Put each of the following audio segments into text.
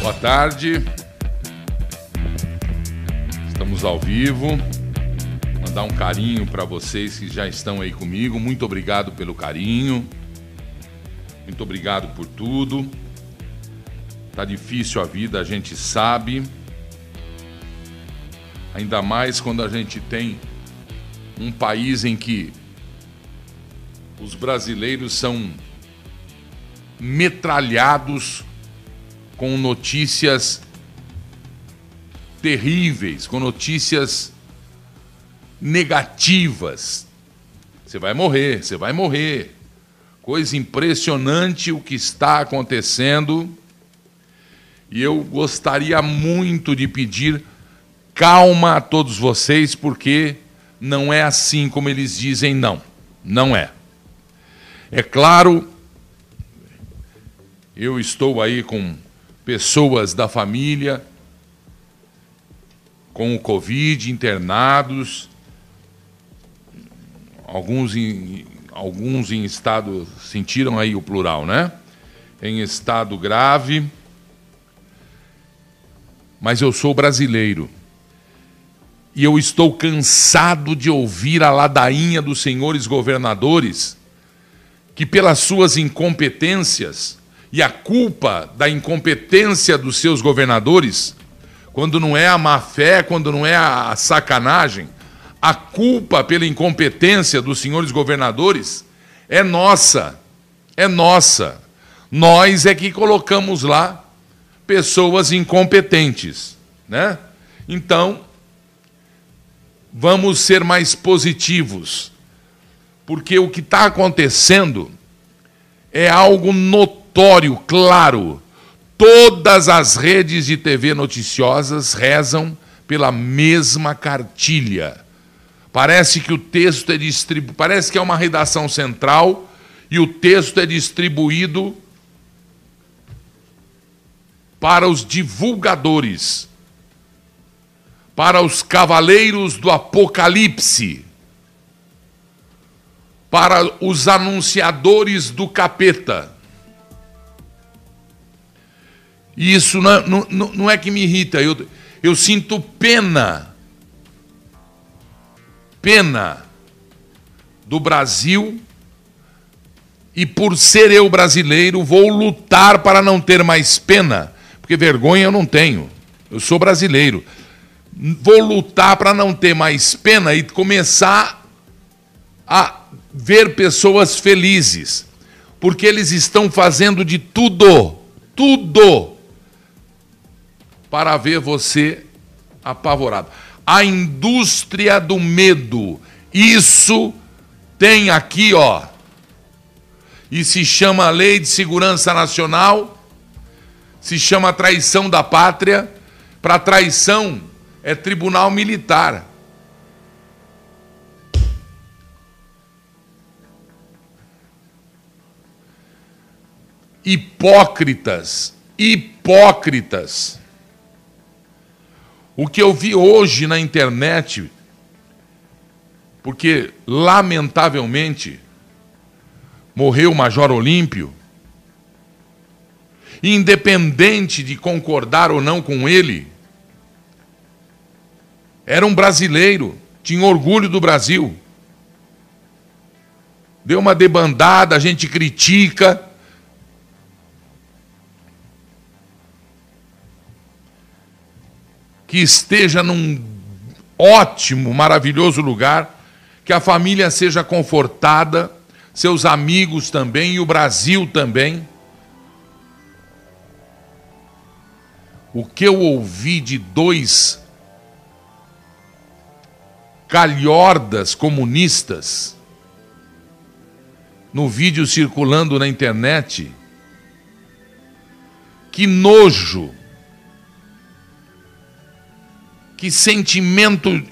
Boa tarde. Estamos ao vivo. Mandar um carinho para vocês que já estão aí comigo. Muito obrigado pelo carinho. Muito obrigado por tudo. Tá difícil a vida, a gente sabe. Ainda mais quando a gente tem um país em que os brasileiros são metralhados com notícias terríveis, com notícias negativas. Você vai morrer, você vai morrer. Coisa impressionante o que está acontecendo. E eu gostaria muito de pedir calma a todos vocês, porque não é assim como eles dizem, não. Não é. É claro, eu estou aí com pessoas da família com o Covid, internados, alguns em, alguns em estado, sentiram aí o plural, né? Em estado grave. Mas eu sou brasileiro. E eu estou cansado de ouvir a ladainha dos senhores governadores que, pelas suas incompetências e a culpa da incompetência dos seus governadores, quando não é a má fé, quando não é a sacanagem, a culpa pela incompetência dos senhores governadores é nossa. É nossa. Nós é que colocamos lá pessoas incompetentes, né? Então, vamos ser mais positivos, porque o que está acontecendo é algo notório, claro. Todas as redes de TV noticiosas rezam pela mesma cartilha. Parece que o texto é distribuído, parece que é uma redação central e o texto é distribuído para os divulgadores para os cavaleiros do Apocalipse, para os anunciadores do capeta. E isso não, não, não é que me irrita, eu, eu sinto pena, pena do Brasil, e por ser eu brasileiro, vou lutar para não ter mais pena, porque vergonha eu não tenho, eu sou brasileiro. Vou lutar para não ter mais pena e começar a ver pessoas felizes, porque eles estão fazendo de tudo, tudo, para ver você apavorado. A indústria do medo, isso tem aqui, ó, e se chama Lei de Segurança Nacional, se chama traição da pátria. Para traição é tribunal militar. Hipócritas, hipócritas. O que eu vi hoje na internet, porque lamentavelmente morreu o Major Olímpio, independente de concordar ou não com ele, era um brasileiro, tinha orgulho do Brasil. Deu uma debandada, a gente critica. Que esteja num ótimo, maravilhoso lugar, que a família seja confortada, seus amigos também e o Brasil também. O que eu ouvi de dois calhordas comunistas no vídeo circulando na internet. Que nojo! Que sentimento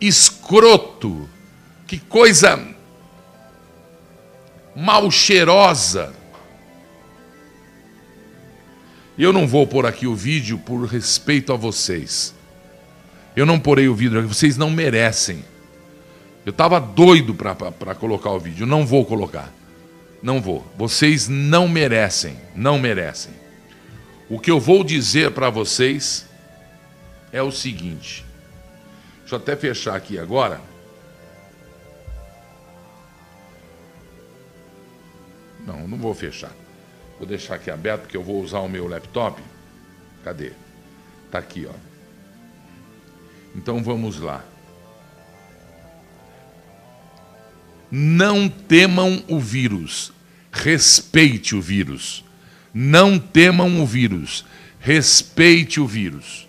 escroto! Que coisa mal cheirosa! Eu não vou pôr aqui o vídeo por respeito a vocês. Eu não porei o vídeo aqui, vocês não merecem. Eu estava doido para colocar o vídeo, não vou colocar. Não vou. Vocês não merecem, não merecem. O que eu vou dizer para vocês é o seguinte. Deixa eu até fechar aqui agora. Não, não vou fechar. Vou deixar aqui aberto porque eu vou usar o meu laptop. Cadê? Tá aqui, ó. Então vamos lá. Não temam o vírus, respeite o vírus. Não temam o vírus, respeite o vírus.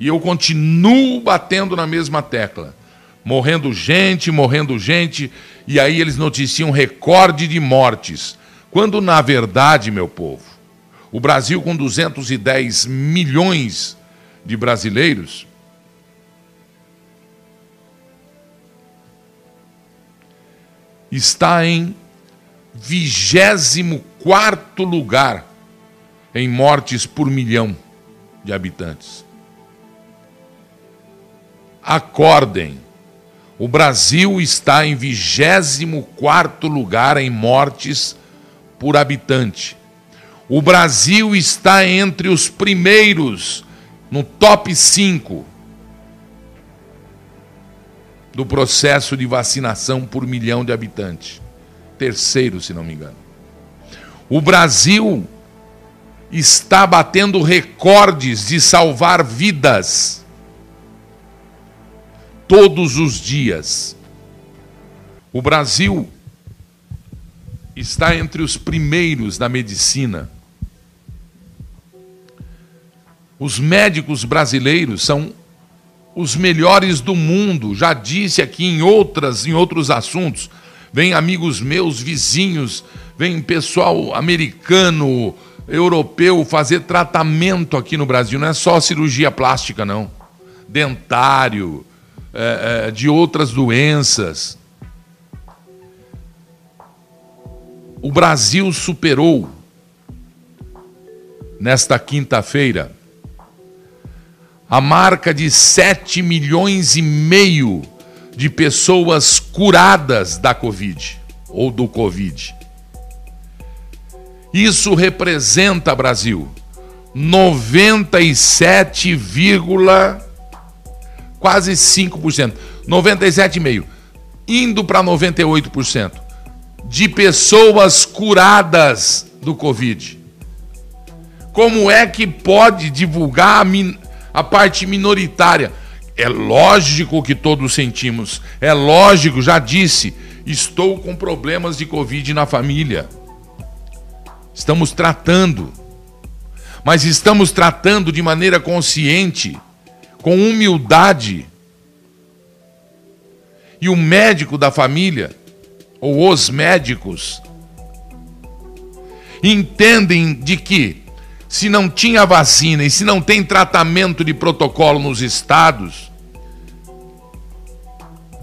E eu continuo batendo na mesma tecla. Morrendo gente, morrendo gente, e aí eles noticiam recorde de mortes. Quando, na verdade, meu povo, o Brasil, com 210 milhões de brasileiros, está em 24 lugar em mortes por milhão de habitantes. Acordem. O Brasil está em 24 lugar em mortes por habitante. O Brasil está entre os primeiros, no top 5 do processo de vacinação por milhão de habitantes. Terceiro, se não me engano. O Brasil está batendo recordes de salvar vidas todos os dias. O Brasil está entre os primeiros da medicina. Os médicos brasileiros são os melhores do mundo. Já disse aqui em outras, em outros assuntos. Vem amigos meus, vizinhos, vem pessoal americano, europeu fazer tratamento aqui no Brasil. Não é só cirurgia plástica, não. Dentário, é, é, de outras doenças. O Brasil superou, nesta quinta-feira, a marca de 7 milhões e meio de pessoas curadas da Covid ou do Covid. Isso representa, Brasil, 97, quase 5%, 97,5%, indo para 98% de pessoas curadas do Covid. Como é que pode divulgar a, min a parte minoritária? É lógico que todos sentimos, é lógico, já disse, estou com problemas de Covid na família. Estamos tratando, mas estamos tratando de maneira consciente, com humildade. E o médico da família ou os médicos, entendem de que, se não tinha vacina e se não tem tratamento de protocolo nos estados,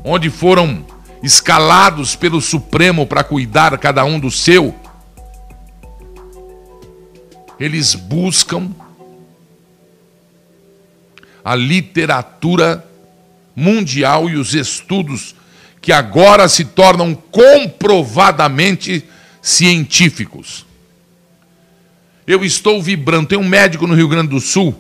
onde foram escalados pelo Supremo para cuidar cada um do seu, eles buscam a literatura mundial e os estudos que agora se tornam comprovadamente científicos. Eu estou vibrando. Tem um médico no Rio Grande do Sul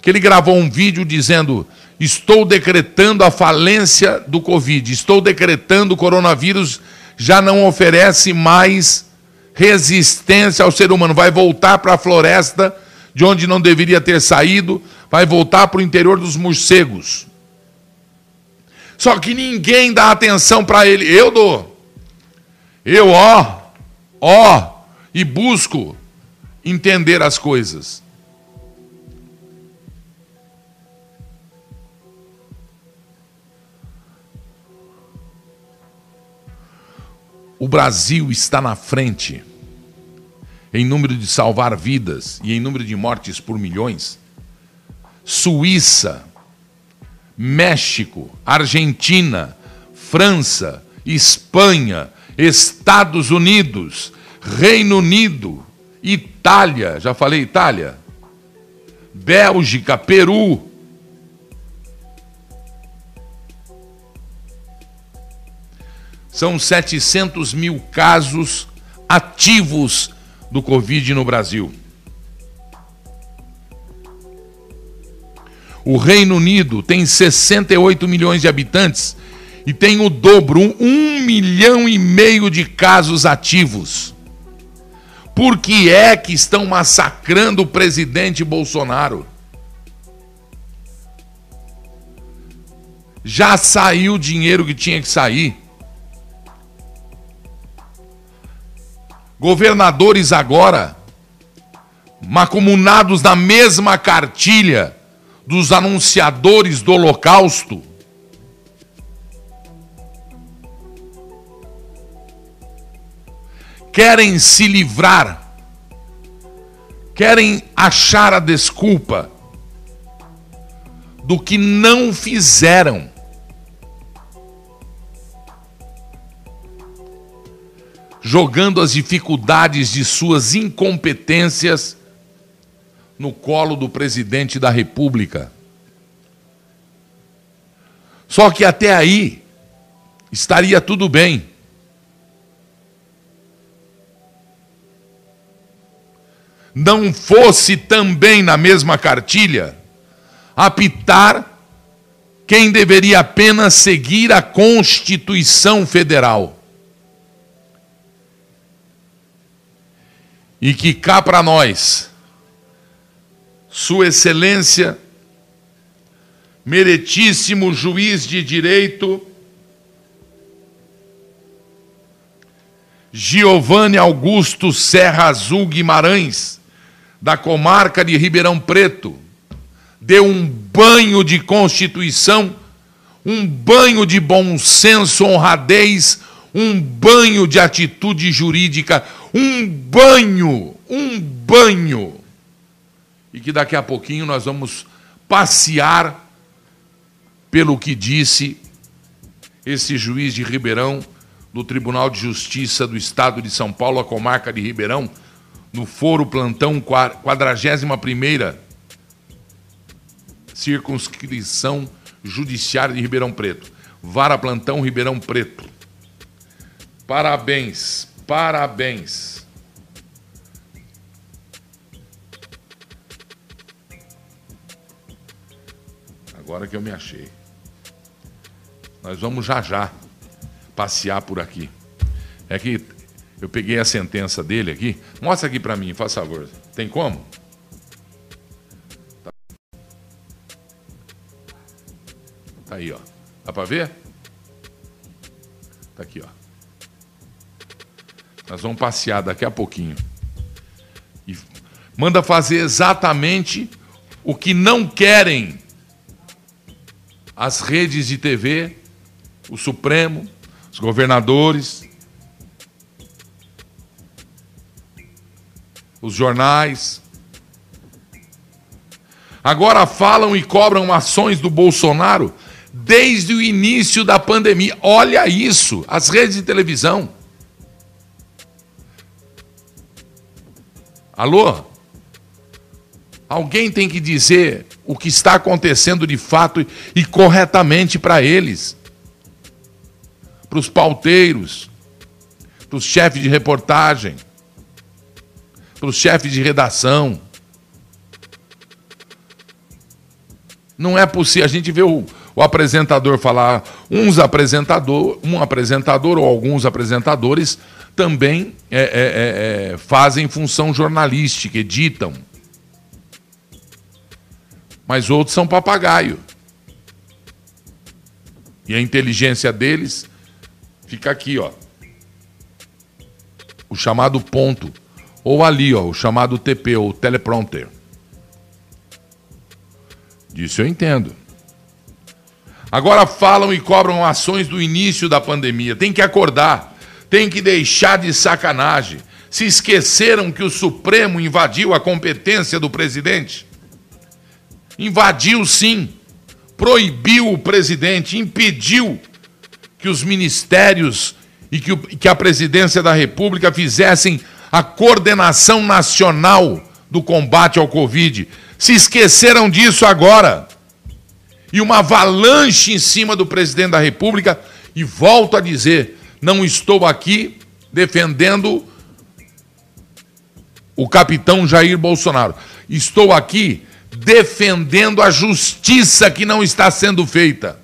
que ele gravou um vídeo dizendo: Estou decretando a falência do Covid, estou decretando o coronavírus já não oferece mais resistência ao ser humano, vai voltar para a floresta de onde não deveria ter saído, vai voltar para o interior dos morcegos. Só que ninguém dá atenção para ele. Eu dou. Eu, ó, ó, e busco entender as coisas. O Brasil está na frente em número de salvar vidas e em número de mortes por milhões. Suíça, México, Argentina, França, Espanha, Estados Unidos, Reino Unido, Itália, já falei Itália, Bélgica, Peru. São 700 mil casos ativos do Covid no Brasil. O Reino Unido tem 68 milhões de habitantes e tem o dobro, um, um milhão e meio de casos ativos. Por que é que estão massacrando o presidente Bolsonaro? Já saiu o dinheiro que tinha que sair. Governadores agora, macumunados na mesma cartilha dos anunciadores do Holocausto, querem se livrar, querem achar a desculpa do que não fizeram. Jogando as dificuldades de suas incompetências no colo do presidente da República. Só que até aí estaria tudo bem. Não fosse também na mesma cartilha apitar quem deveria apenas seguir a Constituição Federal. E que cá para nós, sua Excelência, meritíssimo juiz de direito, Giovanni Augusto Serra Azul Guimarães, da comarca de Ribeirão Preto, deu um banho de constituição, um banho de bom senso, honradez, um banho de atitude jurídica, um banho, um banho e que daqui a pouquinho nós vamos passear pelo que disse esse juiz de Ribeirão do Tribunal de Justiça do Estado de São Paulo, a comarca de Ribeirão, no foro plantão 41ª circunscrição judiciária de Ribeirão Preto. Vara plantão Ribeirão Preto. Parabéns, parabéns. Agora que eu me achei. Nós vamos já já passear por aqui. É que eu peguei a sentença dele aqui. Mostra aqui para mim, faz favor. Tem como? Tá. tá aí, ó. Dá para ver? Tá aqui, ó. Nós vamos passear daqui a pouquinho. E manda fazer exatamente o que não querem as redes de TV, o Supremo, os governadores, os jornais. Agora falam e cobram ações do Bolsonaro desde o início da pandemia. Olha isso, as redes de televisão. Alô? Alguém tem que dizer o que está acontecendo de fato e corretamente para eles, para os pauteiros, para os chefes de reportagem, para os chefes de redação. Não é possível. A gente vê o, o apresentador falar, uns apresentador, um apresentador ou alguns apresentadores também é, é, é, é fazem função jornalística, editam mas outros são papagaio. E a inteligência deles fica aqui, ó. O chamado ponto. Ou ali, ó, o chamado TP, ou teleprompter. Disso eu entendo. Agora falam e cobram ações do início da pandemia. Tem que acordar. Tem que deixar de sacanagem. Se esqueceram que o Supremo invadiu a competência do presidente? Invadiu sim, proibiu o presidente, impediu que os ministérios e que, o, que a presidência da República fizessem a coordenação nacional do combate ao Covid. Se esqueceram disso agora. E uma avalanche em cima do presidente da República. E volto a dizer: não estou aqui defendendo o capitão Jair Bolsonaro. Estou aqui defendendo a justiça que não está sendo feita,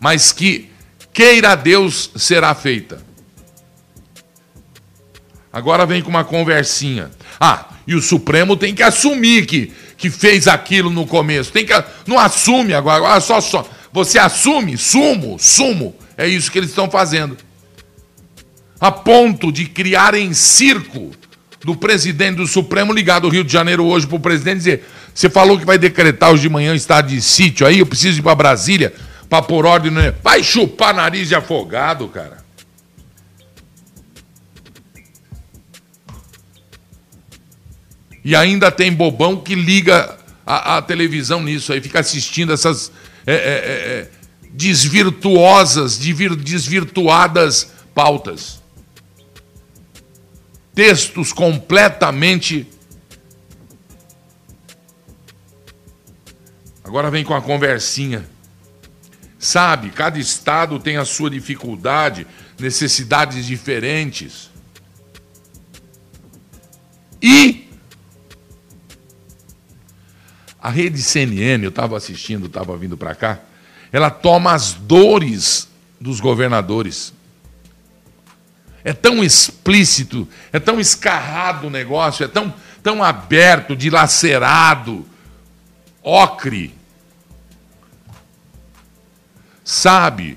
mas que, queira Deus, será feita. Agora vem com uma conversinha. Ah, e o Supremo tem que assumir que, que fez aquilo no começo. Tem que, não assume agora, agora só, só. Você assume, sumo, sumo. É isso que eles estão fazendo. A ponto de criarem circo do presidente do Supremo ligado ao Rio de Janeiro hoje para o presidente dizer: você falou que vai decretar hoje de manhã estado de sítio aí, eu preciso ir para Brasília para pôr ordem. No... Vai chupar nariz de afogado, cara. E ainda tem bobão que liga a, a televisão nisso aí, fica assistindo essas é, é, é, é desvirtuosas, desvirtuadas pautas. Textos completamente. Agora vem com a conversinha. Sabe, cada estado tem a sua dificuldade, necessidades diferentes. E A rede CNN, eu estava assistindo, estava vindo para cá, ela toma as dores dos governadores. É tão explícito, é tão escarrado o negócio, é tão, tão aberto, dilacerado, ocre. Sabe,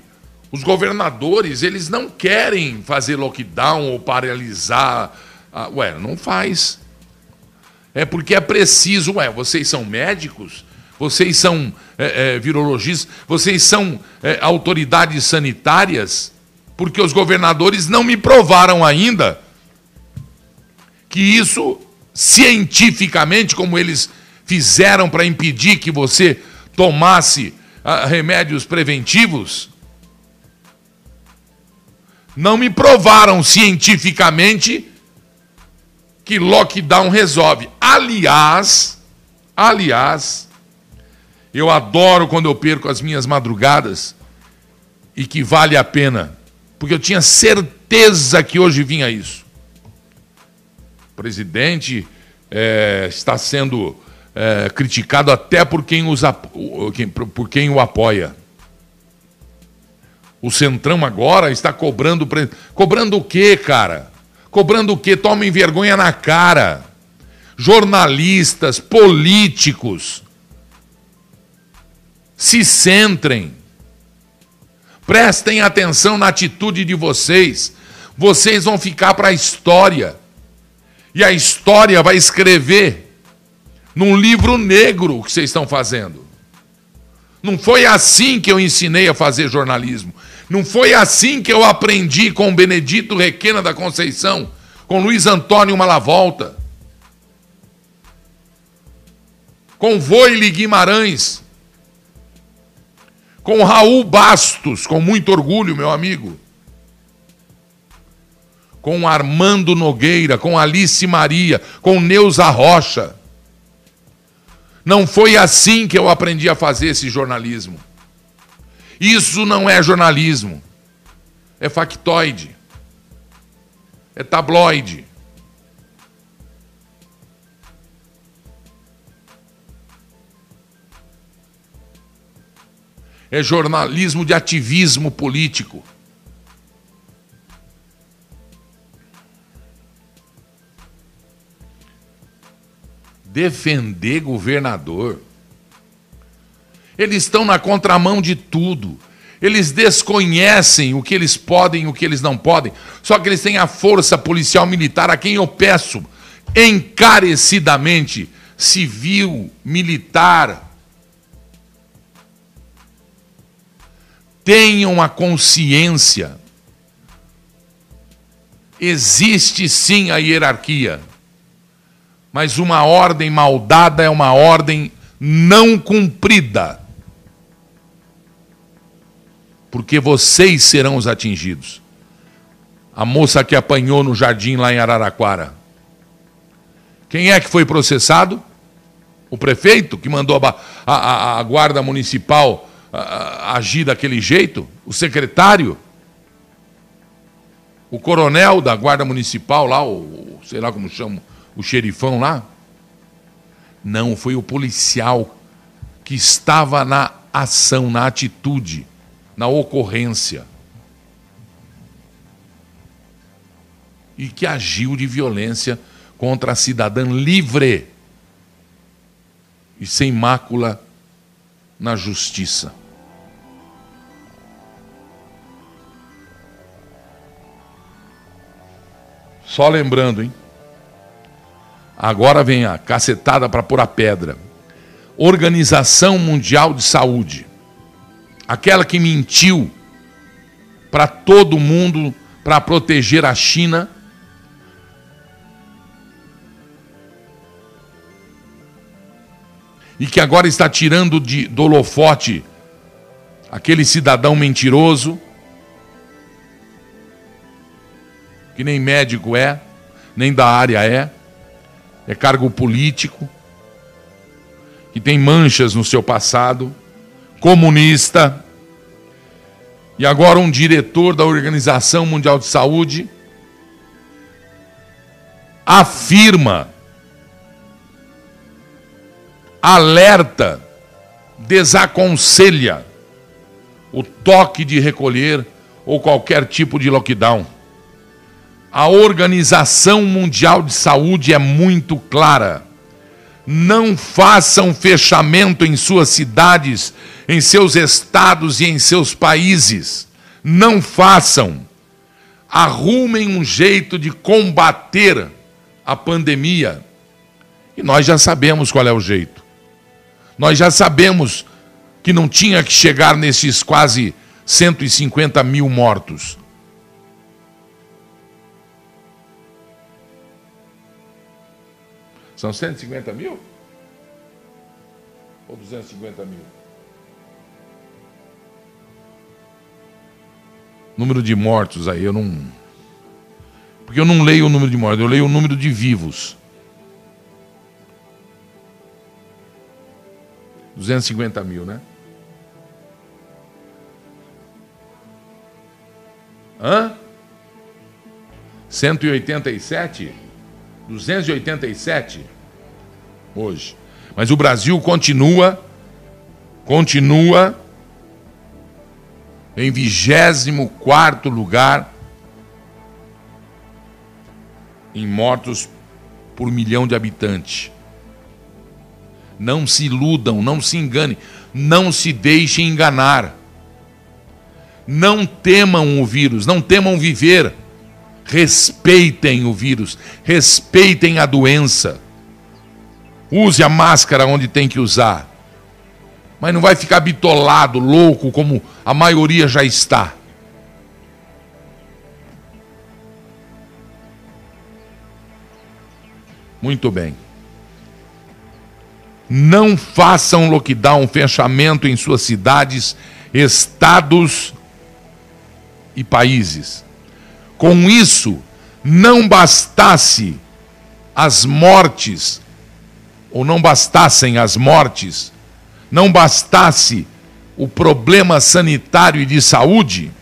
os governadores, eles não querem fazer lockdown ou paralisar. Ah, ué, não faz. É porque é preciso, ué, vocês são médicos, vocês são é, é, virologistas, vocês são é, autoridades sanitárias, porque os governadores não me provaram ainda que isso, cientificamente, como eles fizeram para impedir que você tomasse remédios preventivos, não me provaram cientificamente que lockdown resolve. Aliás, aliás, eu adoro quando eu perco as minhas madrugadas e que vale a pena, porque eu tinha certeza que hoje vinha isso. O presidente é, está sendo é, criticado até por quem, usa, por quem o apoia. O Centrão agora está cobrando. Cobrando o quê, cara? Cobrando o quê? Tomem vergonha na cara. Jornalistas, políticos, se centrem. Prestem atenção na atitude de vocês. Vocês vão ficar para a história. E a história vai escrever num livro negro que vocês estão fazendo. Não foi assim que eu ensinei a fazer jornalismo. Não foi assim que eu aprendi com Benedito Requena da Conceição, com Luiz Antônio Malavolta, com Voile Guimarães, com Raul Bastos, com muito orgulho, meu amigo, com Armando Nogueira, com Alice Maria, com Neuza Rocha. Não foi assim que eu aprendi a fazer esse jornalismo. Isso não é jornalismo. É factoide. É tabloide. É jornalismo de ativismo político. Defender governador. Eles estão na contramão de tudo. Eles desconhecem o que eles podem e o que eles não podem. Só que eles têm a força policial militar a quem eu peço encarecidamente, civil, militar. Tenham a consciência. Existe sim a hierarquia, mas uma ordem mal dada é uma ordem não cumprida porque vocês serão os atingidos. A moça que apanhou no jardim lá em Araraquara. Quem é que foi processado? O prefeito que mandou a, a, a guarda municipal a, agir daquele jeito? O secretário? O coronel da guarda municipal lá, o, sei lá como chama, o xerifão lá? Não, foi o policial que estava na ação, na atitude, na ocorrência. E que agiu de violência contra a cidadã livre e sem mácula na justiça. Só lembrando, hein? Agora vem a cacetada para pôr a pedra. Organização Mundial de Saúde. Aquela que mentiu para todo mundo para proteger a China e que agora está tirando de, do holofote aquele cidadão mentiroso, que nem médico é, nem da área é, é cargo político, que tem manchas no seu passado, comunista, e agora um diretor da Organização Mundial de Saúde afirma alerta, desaconselha o toque de recolher ou qualquer tipo de lockdown. A Organização Mundial de Saúde é muito clara. Não façam fechamento em suas cidades, em seus estados e em seus países. Não façam. Arrumem um jeito de combater a pandemia. E nós já sabemos qual é o jeito. Nós já sabemos que não tinha que chegar nesses quase 150 mil mortos. São 150 mil? Ou 250 mil? Número de mortos aí, eu não. Porque eu não leio o número de mortos, eu leio o número de vivos. 250 mil, né? Hã? 187? 287? Hoje. Mas o Brasil continua, continua em 24 lugar em mortos por milhão de habitantes. Não se iludam, não se enganem, não se deixem enganar. Não temam o vírus, não temam viver. Respeitem o vírus, respeitem a doença. Use a máscara onde tem que usar. Mas não vai ficar bitolado, louco, como a maioria já está. Muito bem. Não façam lockdown, fechamento em suas cidades, estados e países. Com isso, não bastasse as mortes, ou não bastassem as mortes, não bastasse o problema sanitário e de saúde,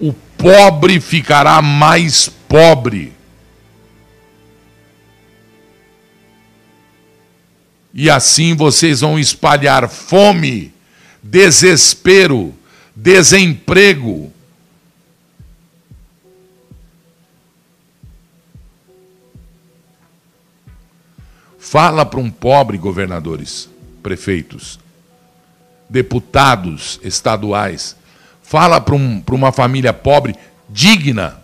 o pobre ficará mais pobre. E assim vocês vão espalhar fome, desespero, desemprego. Fala para um pobre, governadores, prefeitos, deputados estaduais. Fala para um, uma família pobre, digna.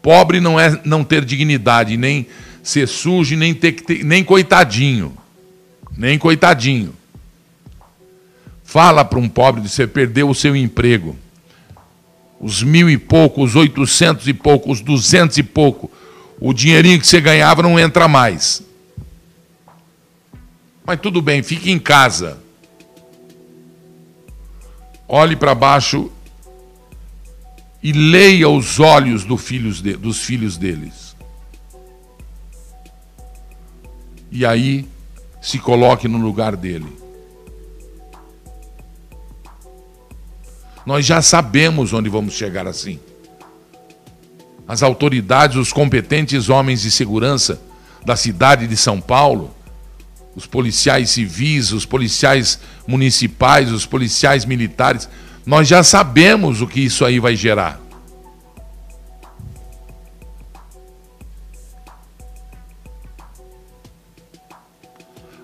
Pobre não é não ter dignidade, nem ser sujo, nem, ter, nem coitadinho nem coitadinho. Fala para um pobre de você perdeu o seu emprego. Os mil e pouco, os oitocentos e pouco, os duzentos e pouco. O dinheirinho que você ganhava não entra mais. Mas tudo bem, fique em casa. Olhe para baixo e leia os olhos do filhos de, dos filhos deles. E aí se coloque no lugar dele. Nós já sabemos onde vamos chegar assim. As autoridades, os competentes homens de segurança da cidade de São Paulo, os policiais civis, os policiais municipais, os policiais militares, nós já sabemos o que isso aí vai gerar.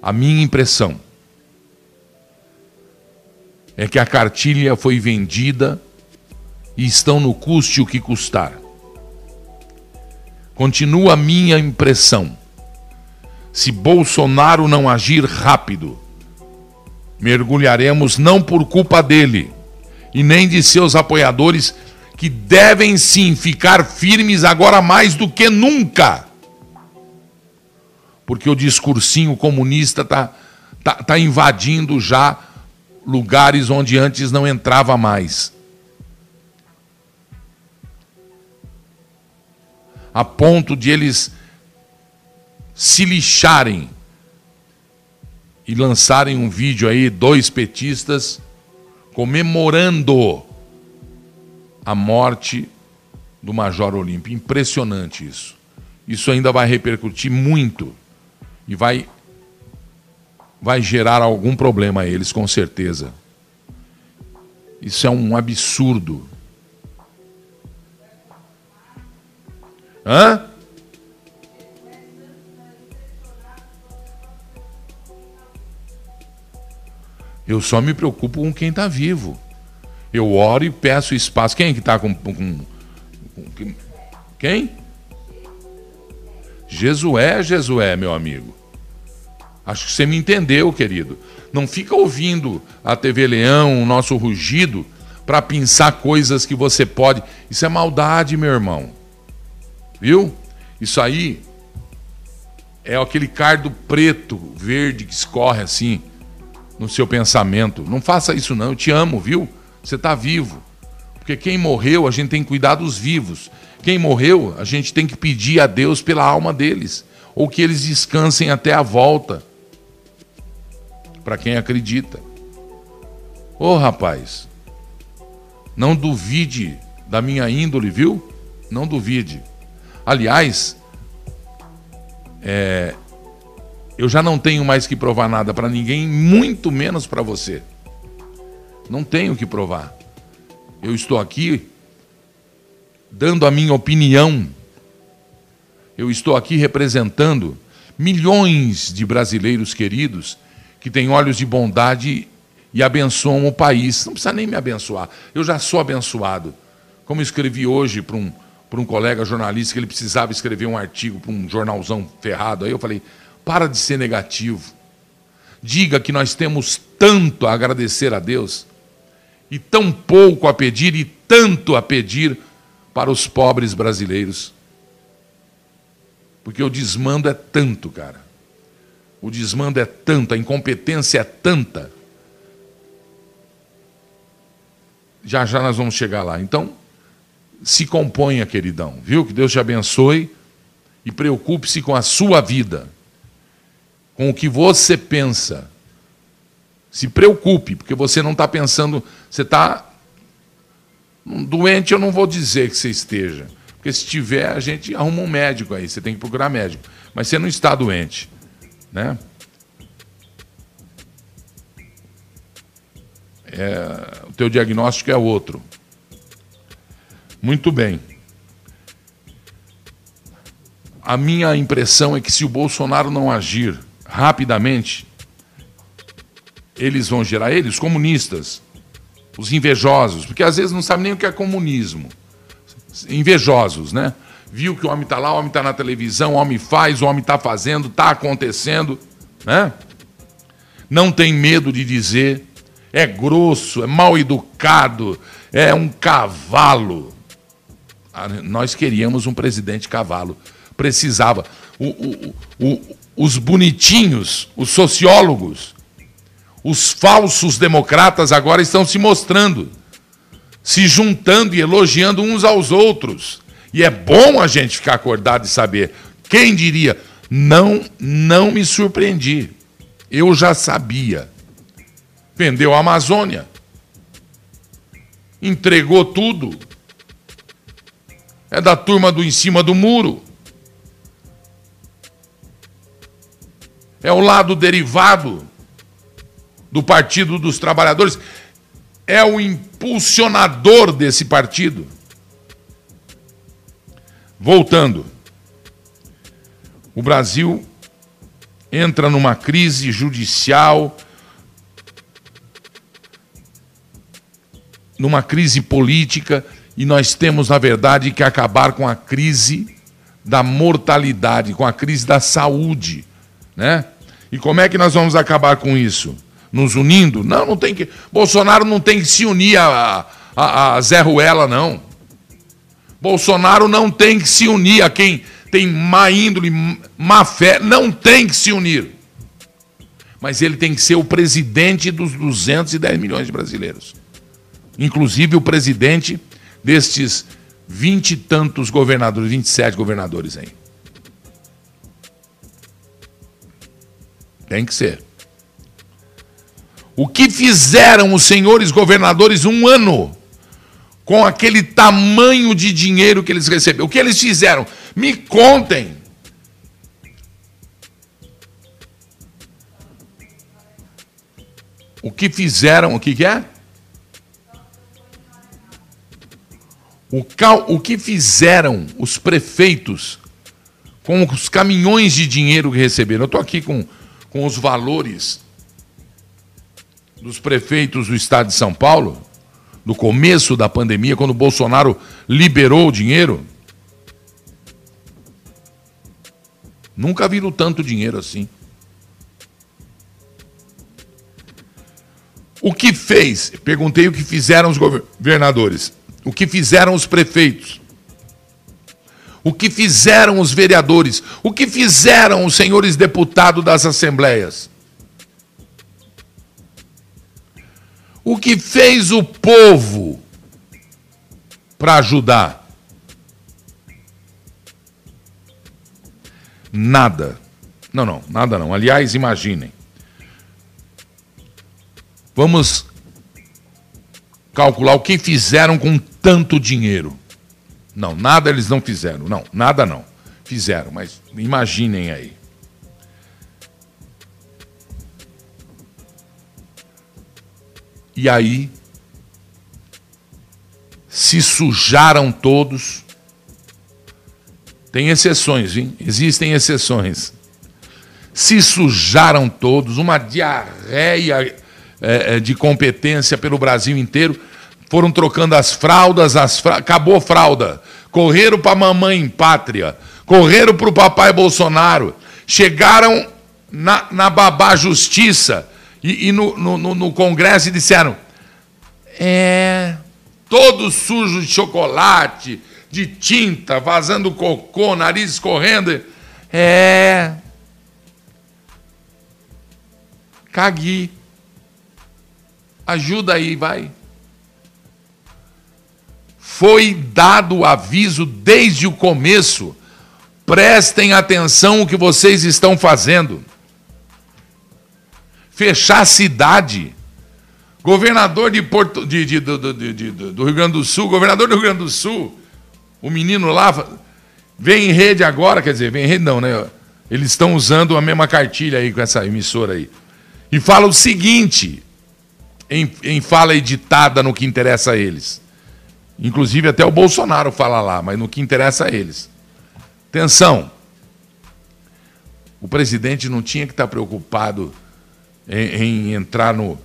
A minha impressão é que a cartilha foi vendida e estão no custe o que custar. Continua a minha impressão. Se Bolsonaro não agir rápido, mergulharemos não por culpa dele e nem de seus apoiadores, que devem sim ficar firmes agora mais do que nunca porque o discursinho comunista está tá, tá invadindo já lugares onde antes não entrava mais. A ponto de eles se lixarem e lançarem um vídeo aí, dois petistas, comemorando a morte do Major Olímpio. Impressionante isso. Isso ainda vai repercutir muito e vai vai gerar algum problema a eles, com certeza. Isso é um absurdo. Hã? Eu só me preocupo com quem está vivo. Eu oro e peço espaço. Quem é que está com, com, com. Quem? Jesué, Jesué, meu amigo. Acho que você me entendeu, querido. Não fica ouvindo a TV Leão, o nosso rugido, para pensar coisas que você pode. Isso é maldade, meu irmão. Viu? Isso aí é aquele cardo preto, verde que escorre assim no seu pensamento. Não faça isso não, eu te amo, viu? Você está vivo. Porque quem morreu, a gente tem que cuidar dos vivos. Quem morreu, a gente tem que pedir a Deus pela alma deles, ou que eles descansem até a volta. Para quem acredita. Ô oh, rapaz, não duvide da minha índole, viu? Não duvide. Aliás, é, eu já não tenho mais que provar nada para ninguém, muito menos para você. Não tenho que provar. Eu estou aqui dando a minha opinião. Eu estou aqui representando milhões de brasileiros queridos que têm olhos de bondade e abençoam o país. Não precisa nem me abençoar, eu já sou abençoado. Como escrevi hoje para um, para um colega jornalista que ele precisava escrever um artigo para um jornalzão ferrado, aí eu falei: para de ser negativo. Diga que nós temos tanto a agradecer a Deus e tão pouco a pedir e tanto a pedir para os pobres brasileiros. Porque o desmando é tanto, cara. O desmando é tanto, a incompetência é tanta. Já já nós vamos chegar lá. Então, se componha, queridão, viu? Que Deus te abençoe e preocupe-se com a sua vida, com o que você pensa. Se preocupe, porque você não está pensando, você está Doente eu não vou dizer que você esteja. Porque se tiver, a gente arruma um médico aí, você tem que procurar médico. Mas você não está doente. Né? É, o teu diagnóstico é outro. Muito bem. A minha impressão é que se o Bolsonaro não agir rapidamente, eles vão gerar, eles, comunistas, os invejosos, porque às vezes não sabem nem o que é comunismo. Invejosos, né? Viu que o homem está lá, o homem está na televisão, o homem faz, o homem está fazendo, está acontecendo, né? Não tem medo de dizer, é grosso, é mal educado, é um cavalo. Ah, nós queríamos um presidente cavalo. Precisava. O, o, o, os bonitinhos, os sociólogos, os falsos democratas agora estão se mostrando, se juntando e elogiando uns aos outros. E é bom a gente ficar acordado e saber. Quem diria? Não, não me surpreendi. Eu já sabia. Vendeu a Amazônia. Entregou tudo. É da turma do em cima do muro. É o lado derivado do Partido dos Trabalhadores, é o impulsionador desse partido. Voltando, o Brasil entra numa crise judicial, numa crise política, e nós temos, na verdade, que acabar com a crise da mortalidade, com a crise da saúde, né? E como é que nós vamos acabar com isso? Nos unindo? Não, não tem que. Bolsonaro não tem que se unir a, a, a Zé Ruela, não. Bolsonaro não tem que se unir a quem tem má índole, má fé, não tem que se unir. Mas ele tem que ser o presidente dos 210 milhões de brasileiros. Inclusive o presidente destes vinte e tantos governadores, 27 governadores aí. Tem que ser. O que fizeram os senhores governadores um ano com aquele tamanho de dinheiro que eles receberam? O que eles fizeram? Me contem. O que fizeram? O que, que é? O, cal, o que fizeram os prefeitos com os caminhões de dinheiro que receberam? Eu estou aqui com, com os valores dos prefeitos do estado de São Paulo, no começo da pandemia, quando o Bolsonaro liberou o dinheiro. Nunca viram tanto dinheiro assim. O que fez? Perguntei o que fizeram os governadores o que fizeram os prefeitos, o que fizeram os vereadores, o que fizeram os senhores deputados das assembleias. O que fez o povo para ajudar? Nada. Não, não, nada não. Aliás, imaginem. Vamos calcular o que fizeram com tanto dinheiro. Não, nada eles não fizeram. Não, nada não. Fizeram, mas imaginem aí. E aí se sujaram todos. Tem exceções, hein? Existem exceções. Se sujaram todos, uma diarreia é, é, de competência pelo Brasil inteiro. Foram trocando as fraldas, as fra... acabou fralda. Correram para a mamãe pátria, correram para o papai Bolsonaro, chegaram na, na babá justiça e, e no, no, no Congresso e disseram: é. Todo sujo de chocolate, de tinta, vazando cocô, nariz escorrendo. É. Cagui. Ajuda aí, vai. Foi dado o aviso desde o começo. Prestem atenção o que vocês estão fazendo. Fechar a cidade. Governador de Porto, de, de, do, de, do Rio Grande do Sul, governador do Rio Grande do Sul, o menino lá, vem em rede agora, quer dizer, vem em rede não, né? Eles estão usando a mesma cartilha aí com essa emissora aí. E fala o seguinte: em, em fala editada no que interessa a eles. Inclusive até o Bolsonaro fala lá, mas no que interessa a eles. Atenção! O presidente não tinha que estar preocupado em, em entrar no,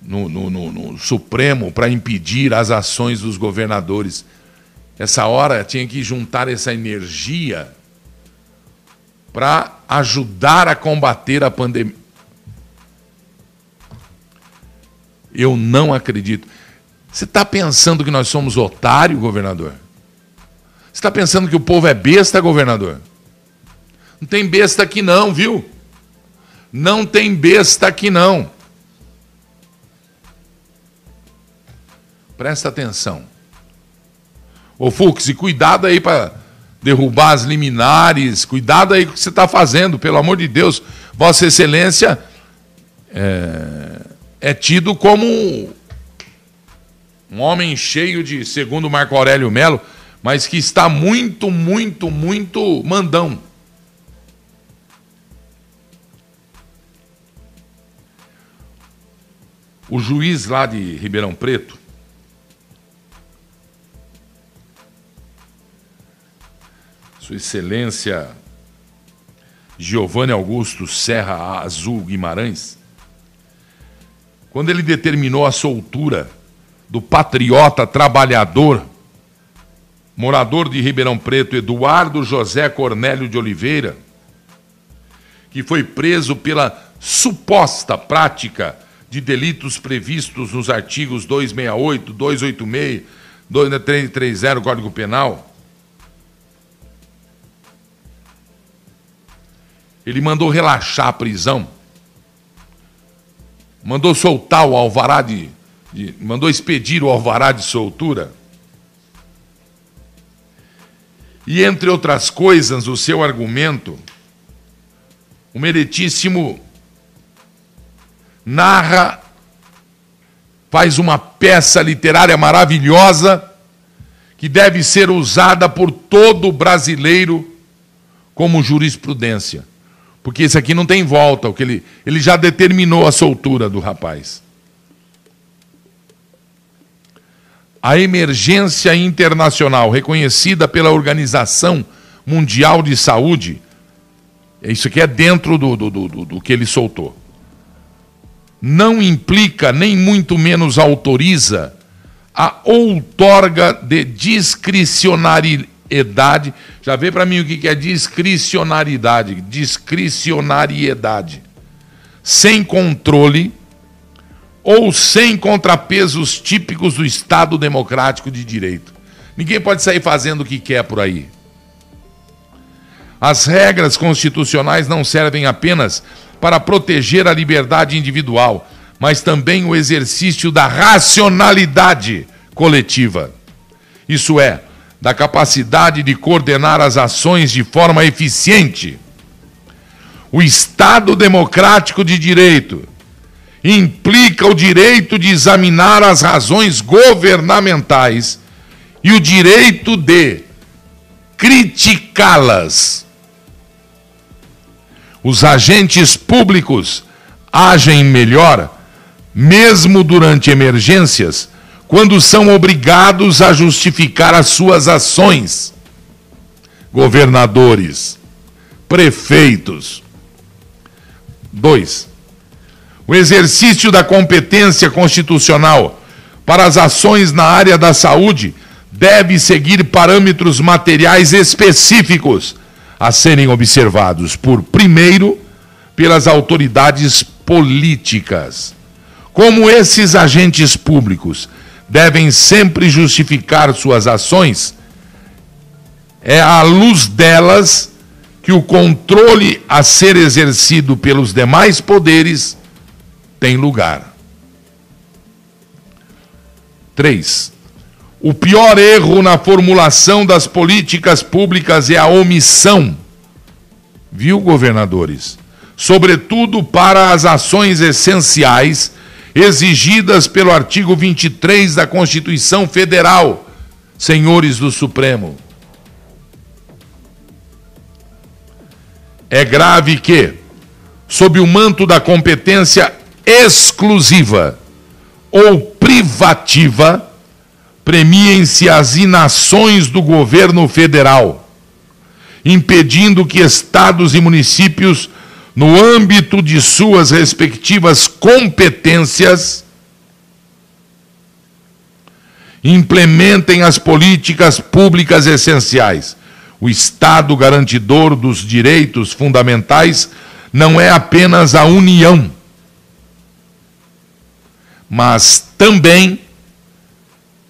no, no, no, no Supremo para impedir as ações dos governadores. Essa hora tinha que juntar essa energia para ajudar a combater a pandemia Eu não acredito. Você está pensando que nós somos otário, governador? Você está pensando que o povo é besta, governador? Não tem besta aqui não, viu? Não tem besta aqui não. Presta atenção. Ô Fux, e cuidado aí para derrubar as liminares, cuidado aí com o que você está fazendo, pelo amor de Deus. Vossa Excelência é, é tido como um homem cheio de, segundo Marco Aurélio Melo, mas que está muito, muito, muito mandão. O juiz lá de Ribeirão Preto, Sua Excelência Giovanni Augusto Serra Azul Guimarães, quando ele determinou a soltura do patriota trabalhador, morador de Ribeirão Preto, Eduardo José Cornélio de Oliveira, que foi preso pela suposta prática de delitos previstos nos artigos 268, 286, 2330 do Código Penal. Ele mandou relaxar a prisão, mandou soltar o alvará de, de mandou expedir o alvará de soltura. E entre outras coisas, o seu argumento, o meritíssimo narra, faz uma peça literária maravilhosa que deve ser usada por todo brasileiro como jurisprudência. Porque esse aqui não tem volta, o que ele, ele já determinou a soltura do rapaz. A emergência internacional reconhecida pela Organização Mundial de Saúde, isso aqui é dentro do, do, do, do que ele soltou não implica, nem muito menos autoriza, a outorga de discricionariedade. Já vê para mim o que é discricionariedade? Discricionariedade. Sem controle ou sem contrapesos típicos do Estado democrático de direito. Ninguém pode sair fazendo o que quer por aí. As regras constitucionais não servem apenas para proteger a liberdade individual, mas também o exercício da racionalidade coletiva. Isso é, da capacidade de coordenar as ações de forma eficiente. O Estado democrático de direito implica o direito de examinar as razões governamentais e o direito de criticá-las os agentes públicos agem melhor, mesmo durante emergências, quando são obrigados a justificar as suas ações. Governadores, prefeitos. 2. O exercício da competência constitucional para as ações na área da saúde deve seguir parâmetros materiais específicos a serem observados por, primeiro, pelas autoridades políticas. Como esses agentes públicos devem sempre justificar suas ações, é à luz delas que o controle a ser exercido pelos demais poderes tem lugar. 3. O pior erro na formulação das políticas públicas é a omissão. Viu, governadores? Sobretudo para as ações essenciais exigidas pelo artigo 23 da Constituição Federal, senhores do Supremo. É grave que, sob o manto da competência exclusiva ou privativa, premiem-se as inações do governo federal, impedindo que estados e municípios, no âmbito de suas respectivas competências, implementem as políticas públicas essenciais. O Estado garantidor dos direitos fundamentais não é apenas a União, mas também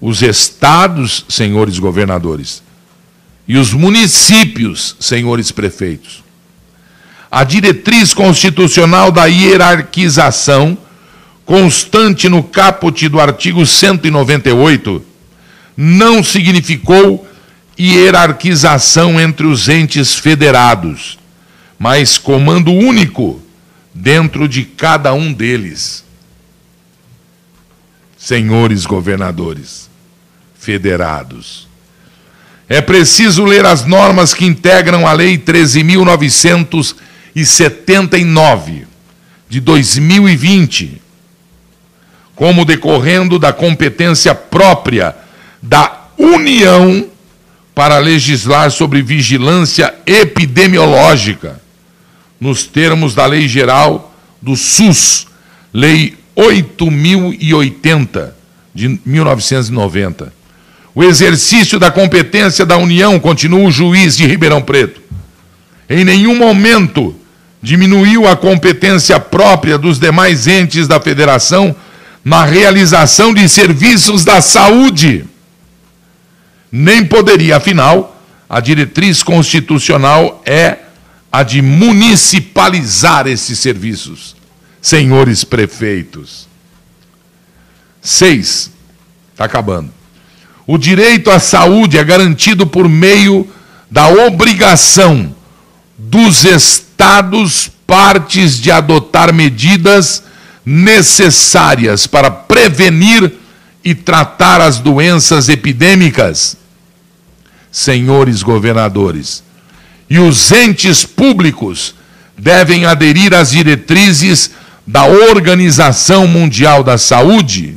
os estados, senhores governadores, e os municípios, senhores prefeitos. A diretriz constitucional da hierarquização, constante no caput do artigo 198, não significou hierarquização entre os entes federados, mas comando único dentro de cada um deles. Senhores governadores federados. É preciso ler as normas que integram a Lei 13.979 de 2020, como decorrendo da competência própria da União para legislar sobre vigilância epidemiológica, nos termos da Lei Geral do SUS, Lei 8080 de 1990. O exercício da competência da União, continua o juiz de Ribeirão Preto. Em nenhum momento diminuiu a competência própria dos demais entes da federação na realização de serviços da saúde. Nem poderia, afinal, a diretriz constitucional é a de municipalizar esses serviços senhores prefeitos. Seis, está acabando. O direito à saúde é garantido por meio da obrigação dos estados partes de adotar medidas necessárias para prevenir e tratar as doenças epidêmicas. Senhores governadores, e os entes públicos devem aderir às diretrizes da Organização Mundial da Saúde,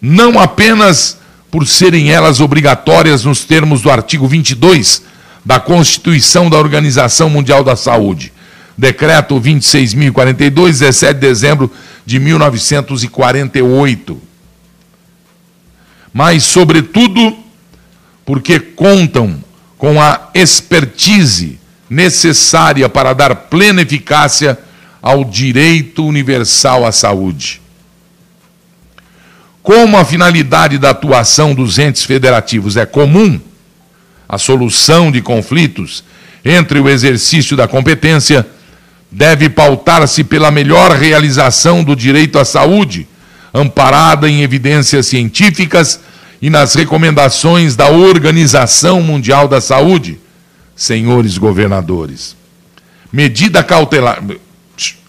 não apenas por serem elas obrigatórias nos termos do artigo 22 da Constituição da Organização Mundial da Saúde, decreto 26.042, 17 de dezembro de 1948, mas, sobretudo, porque contam com a expertise necessária para dar plena eficácia ao direito universal à saúde. Como a finalidade da atuação dos entes federativos é comum, a solução de conflitos entre o exercício da competência deve pautar-se pela melhor realização do direito à saúde, amparada em evidências científicas e nas recomendações da Organização Mundial da Saúde, senhores governadores. Medida cautelar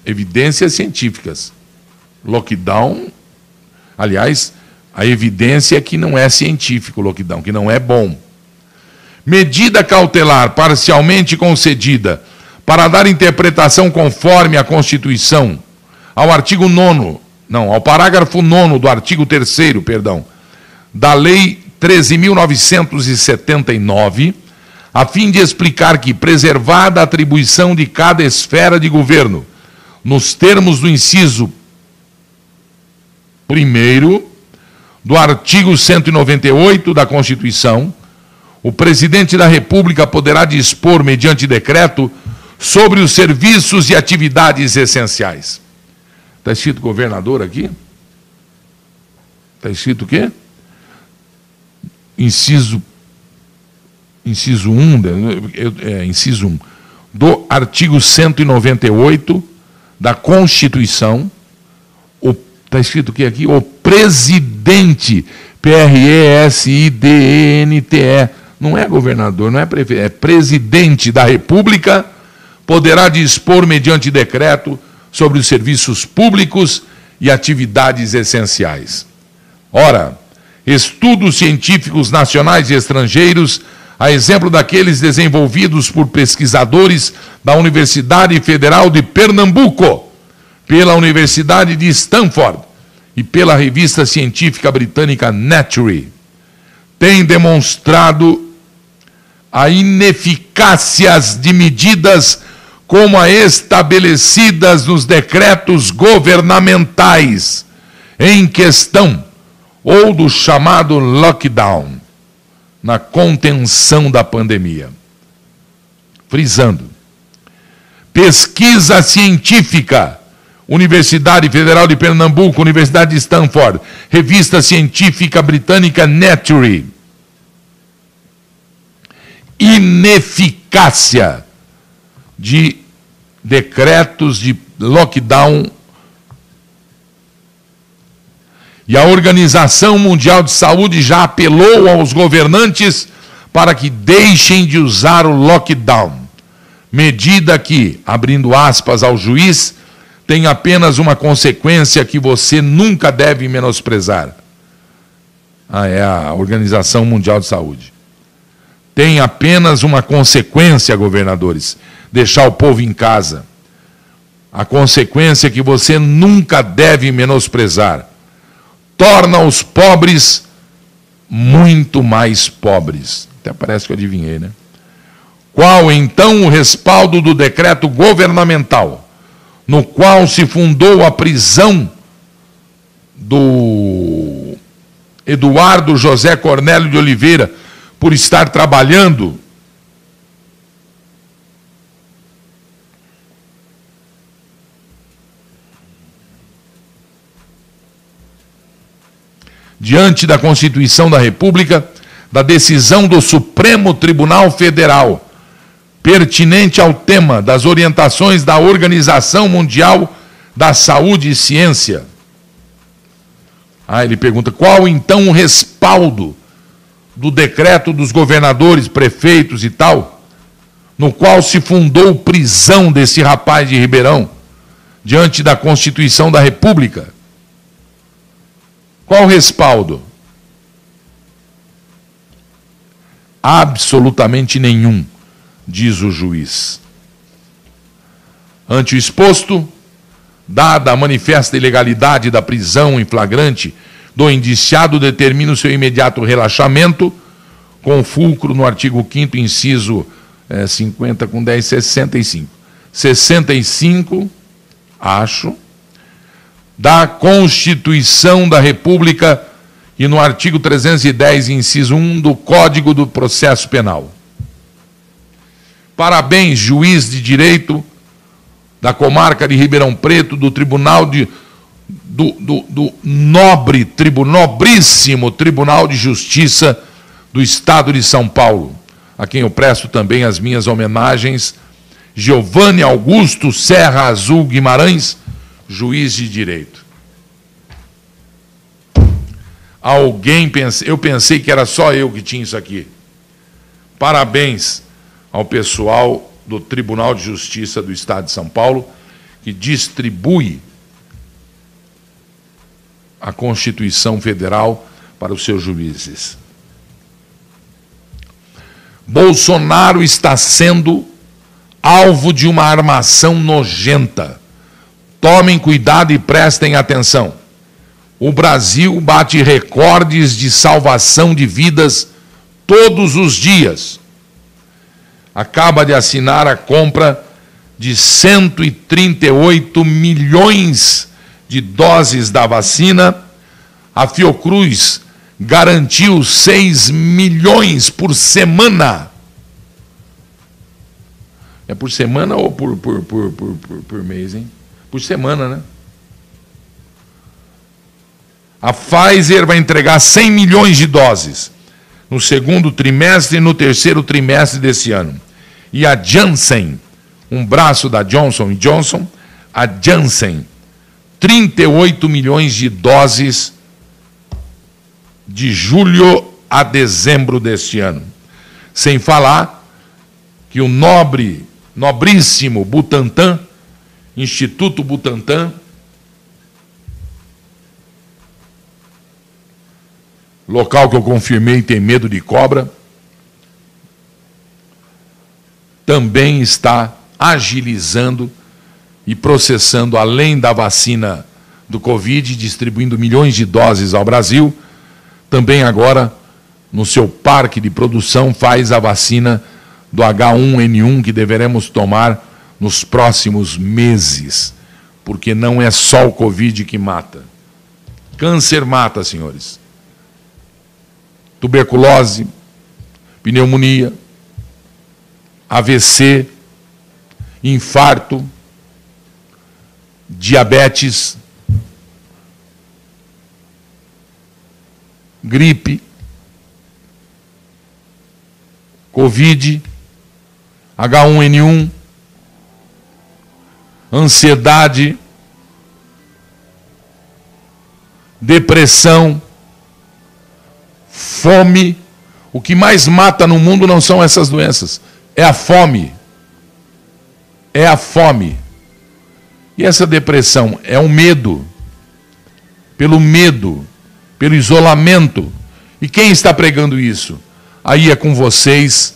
evidências científicas. Lockdown, aliás, a evidência é que não é científico o lockdown, que não é bom. Medida cautelar parcialmente concedida para dar interpretação conforme a Constituição ao artigo 9 não, ao parágrafo 9 do artigo 3 perdão, da Lei 13.979, a fim de explicar que, preservada a atribuição de cada esfera de governo, nos termos do inciso 1 do artigo 198 da Constituição, o presidente da República poderá dispor, mediante decreto, sobre os serviços e atividades essenciais. Está escrito governador aqui? Está escrito o quê? Inciso, inciso 1, é, inciso 1, do artigo 198 da Constituição, está escrito o que aqui? O presidente, P-R-E-S-I-D-E-N-T-E, não é governador, não é prefeito, é presidente da República, poderá dispor, mediante decreto, sobre os serviços públicos e atividades essenciais. Ora, estudos científicos nacionais e estrangeiros a exemplo daqueles desenvolvidos por pesquisadores da Universidade Federal de Pernambuco, pela Universidade de Stanford e pela revista científica britânica Nature, têm demonstrado a ineficácias de medidas como as estabelecidas nos decretos governamentais em questão ou do chamado lockdown na contenção da pandemia. Frisando, pesquisa científica, Universidade Federal de Pernambuco, Universidade de Stanford, revista científica britânica Nature. Ineficácia de decretos de lockdown E a Organização Mundial de Saúde já apelou aos governantes para que deixem de usar o lockdown. Medida que, abrindo aspas ao juiz, tem apenas uma consequência que você nunca deve menosprezar. Ah, é a Organização Mundial de Saúde. Tem apenas uma consequência, governadores: deixar o povo em casa. a consequência que você nunca deve menosprezar. Torna os pobres muito mais pobres. Até parece que eu adivinhei, né? Qual então o respaldo do decreto governamental, no qual se fundou a prisão do Eduardo José Cornélio de Oliveira por estar trabalhando diante da Constituição da República, da decisão do Supremo Tribunal Federal, pertinente ao tema das orientações da Organização Mundial da Saúde e Ciência. Ah, ele pergunta: qual então o respaldo do decreto dos governadores, prefeitos e tal, no qual se fundou prisão desse rapaz de Ribeirão, diante da Constituição da República? Qual respaldo? Absolutamente nenhum, diz o juiz. Ante o exposto, dada a manifesta ilegalidade da prisão em flagrante do indiciado, determina o seu imediato relaxamento, com fulcro no artigo 5 inciso é, 50 com 10, 65. 65, acho, da Constituição da República e no artigo 310, inciso 1 do Código do Processo Penal. Parabéns, juiz de direito da comarca de Ribeirão Preto, do Tribunal de. do, do, do nobre, tribu, nobríssimo Tribunal de Justiça do Estado de São Paulo, a quem eu presto também as minhas homenagens. Giovanni Augusto Serra Azul Guimarães juiz de direito. Alguém pense, eu pensei que era só eu que tinha isso aqui. Parabéns ao pessoal do Tribunal de Justiça do Estado de São Paulo que distribui a Constituição Federal para os seus juízes. Bolsonaro está sendo alvo de uma armação nojenta Tomem cuidado e prestem atenção. O Brasil bate recordes de salvação de vidas todos os dias. Acaba de assinar a compra de 138 milhões de doses da vacina. A Fiocruz garantiu 6 milhões por semana. É por semana ou por, por, por, por, por, mês, hein? Por semana, né? A Pfizer vai entregar 100 milhões de doses no segundo trimestre e no terceiro trimestre desse ano. E a Janssen, um braço da Johnson Johnson, a Janssen, 38 milhões de doses de julho a dezembro deste ano. Sem falar que o nobre, nobríssimo Butantan Instituto Butantan, local que eu confirmei tem medo de cobra, também está agilizando e processando, além da vacina do Covid, distribuindo milhões de doses ao Brasil, também agora, no seu parque de produção, faz a vacina do H1N1 que deveremos tomar nos próximos meses, porque não é só o Covid que mata. Câncer mata, senhores. Tuberculose, pneumonia, AVC, infarto, diabetes, gripe, Covid, H1N1, ansiedade, depressão, fome. O que mais mata no mundo não são essas doenças, é a fome. É a fome. E essa depressão é o medo. Pelo medo, pelo isolamento. E quem está pregando isso? Aí é com vocês,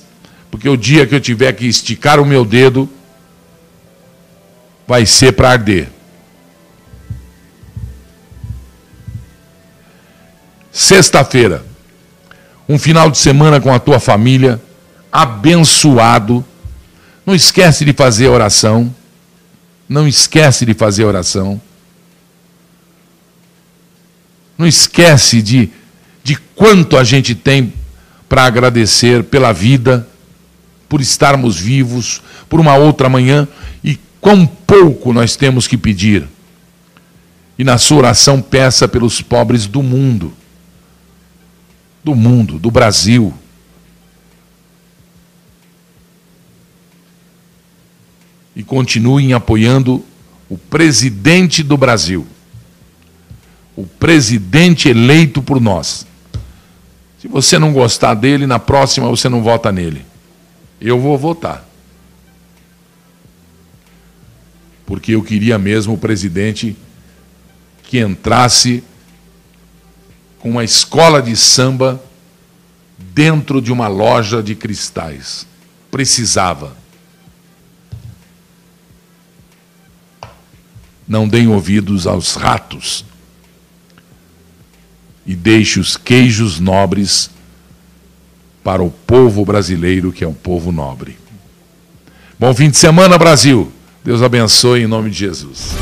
porque o dia que eu tiver que esticar o meu dedo, vai ser para arder. Sexta-feira, um final de semana com a tua família, abençoado. Não esquece de fazer oração. Não esquece de fazer oração. Não esquece de, de quanto a gente tem para agradecer pela vida, por estarmos vivos, por uma outra manhã e quão pouco nós temos que pedir. E na sua oração peça pelos pobres do mundo, do mundo, do Brasil. E continuem apoiando o presidente do Brasil, o presidente eleito por nós. Se você não gostar dele, na próxima você não vota nele. Eu vou votar. Porque eu queria mesmo o presidente que entrasse com uma escola de samba dentro de uma loja de cristais. Precisava. Não deem ouvidos aos ratos e deixe os queijos nobres para o povo brasileiro, que é um povo nobre. Bom fim de semana, Brasil. Deus abençoe em nome de Jesus.